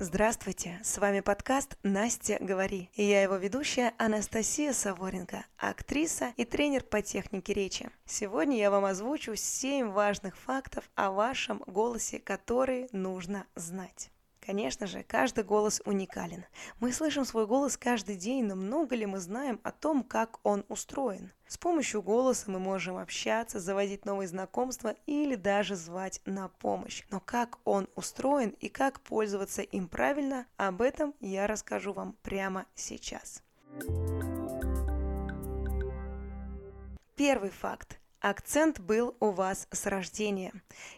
Здравствуйте, с вами подкаст «Настя, говори». И я его ведущая Анастасия Саворенко, актриса и тренер по технике речи. Сегодня я вам озвучу 7 важных фактов о вашем голосе, которые нужно знать. Конечно же, каждый голос уникален. Мы слышим свой голос каждый день, но много ли мы знаем о том, как он устроен? С помощью голоса мы можем общаться, заводить новые знакомства или даже звать на помощь. Но как он устроен и как пользоваться им правильно, об этом я расскажу вам прямо сейчас. Первый факт. Акцент был у вас с рождения.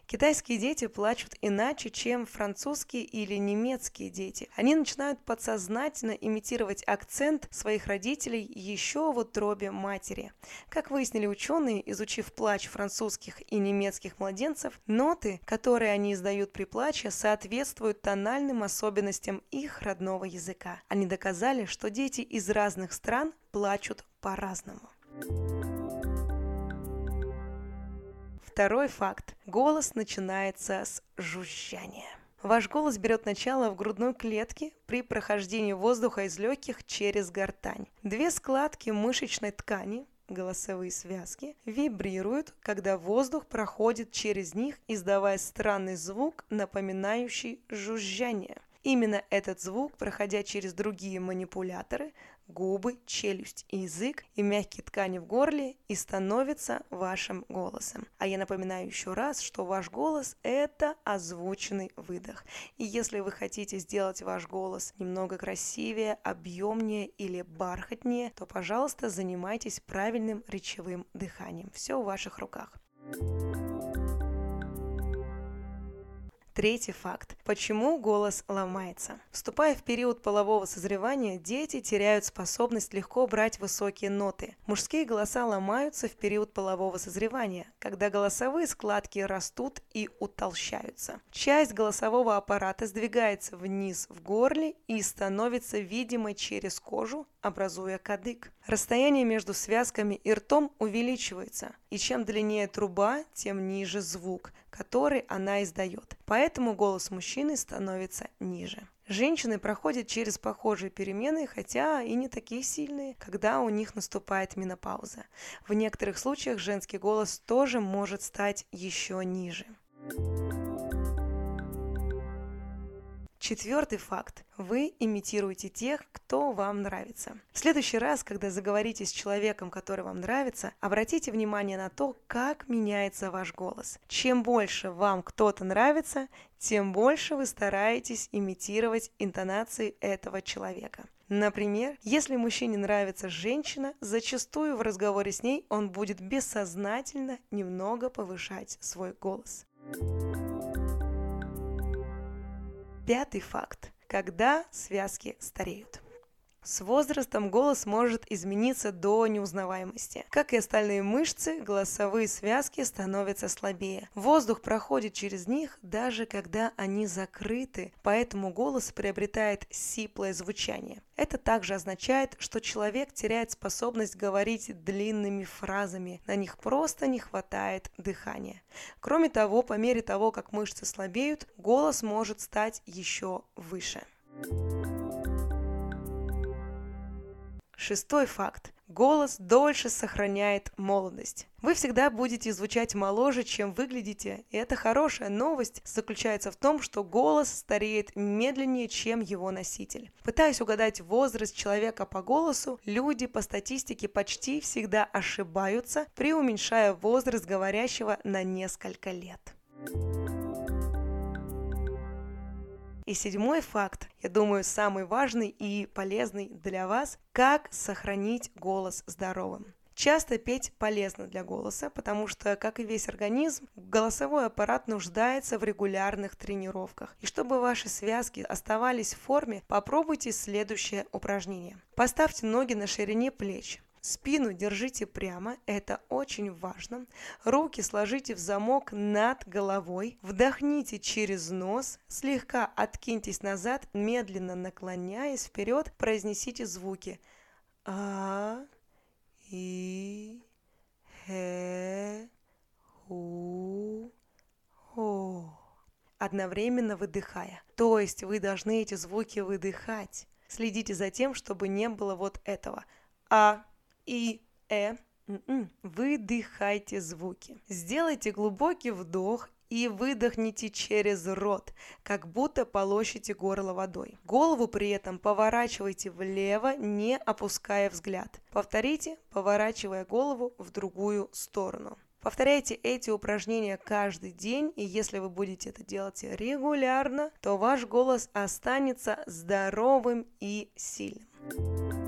Китайские дети плачут иначе, чем французские или немецкие дети. Они начинают подсознательно имитировать акцент своих родителей еще в утробе матери. Как выяснили ученые, изучив плач французских и немецких младенцев, ноты, которые они издают при плаче, соответствуют тональным особенностям их родного языка. Они доказали, что дети из разных стран плачут по-разному. Второй факт. Голос начинается с жужжания. Ваш голос берет начало в грудной клетке при прохождении воздуха из легких через гортань. Две складки мышечной ткани, голосовые связки, вибрируют, когда воздух проходит через них, издавая странный звук, напоминающий жужжание. Именно этот звук, проходя через другие манипуляторы, губы, челюсть и язык и мягкие ткани в горле и становится вашим голосом. А я напоминаю еще раз, что ваш голос – это озвученный выдох. И если вы хотите сделать ваш голос немного красивее, объемнее или бархатнее, то, пожалуйста, занимайтесь правильным речевым дыханием. Все в ваших руках. Третий факт. Почему голос ломается? Вступая в период полового созревания, дети теряют способность легко брать высокие ноты. Мужские голоса ломаются в период полового созревания, когда голосовые складки растут и утолщаются. Часть голосового аппарата сдвигается вниз в горле и становится видимой через кожу, образуя кадык. Расстояние между связками и ртом увеличивается, и чем длиннее труба, тем ниже звук, который она издает. Поэтому голос мужчины становится ниже. Женщины проходят через похожие перемены, хотя и не такие сильные, когда у них наступает менопауза. В некоторых случаях женский голос тоже может стать еще ниже. Четвертый факт. Вы имитируете тех, кто вам нравится. В следующий раз, когда заговорите с человеком, который вам нравится, обратите внимание на то, как меняется ваш голос. Чем больше вам кто-то нравится, тем больше вы стараетесь имитировать интонации этого человека. Например, если мужчине нравится женщина, зачастую в разговоре с ней он будет бессознательно немного повышать свой голос. Пятый факт. Когда связки стареют. С возрастом голос может измениться до неузнаваемости. Как и остальные мышцы, голосовые связки становятся слабее. Воздух проходит через них, даже когда они закрыты, поэтому голос приобретает сиплое звучание. Это также означает, что человек теряет способность говорить длинными фразами, на них просто не хватает дыхания. Кроме того, по мере того, как мышцы слабеют, голос может стать еще выше. Шестой факт. Голос дольше сохраняет молодость. Вы всегда будете звучать моложе, чем выглядите, и это хорошая новость заключается в том, что голос стареет медленнее, чем его носитель. Пытаясь угадать возраст человека по голосу, люди по статистике почти всегда ошибаются, преуменьшая возраст говорящего на несколько лет. И седьмой факт, я думаю, самый важный и полезный для вас, как сохранить голос здоровым. Часто петь полезно для голоса, потому что, как и весь организм, голосовой аппарат нуждается в регулярных тренировках. И чтобы ваши связки оставались в форме, попробуйте следующее упражнение. Поставьте ноги на ширине плеч. Спину держите прямо, это очень важно. Руки сложите в замок над головой. Вдохните через нос, слегка откиньтесь назад, медленно наклоняясь вперед, произнесите звуки. А, И, Хе, У, О. одновременно выдыхая. То есть вы должны эти звуки выдыхать. Следите за тем, чтобы не было вот этого. А, И, Э. М-м. Выдыхайте звуки. Сделайте глубокий вдох и выдохните через рот, как будто полощите горло водой. Голову при этом поворачивайте влево, не опуская взгляд. Повторите, поворачивая голову в другую сторону. Повторяйте эти упражнения каждый день, и если вы будете это делать регулярно, то ваш голос останется здоровым и сильным.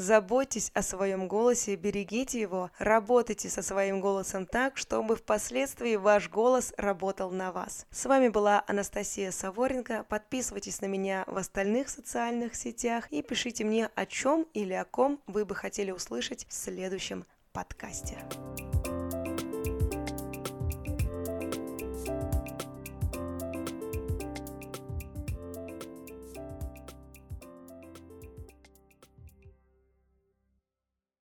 Заботьтесь о своем голосе, берегите его, работайте со своим голосом так, чтобы впоследствии ваш голос работал на вас. С вами была Анастасия Саворенко. Подписывайтесь на меня в остальных социальных сетях и пишите мне, о чем или о ком вы бы хотели услышать в следующем подкасте.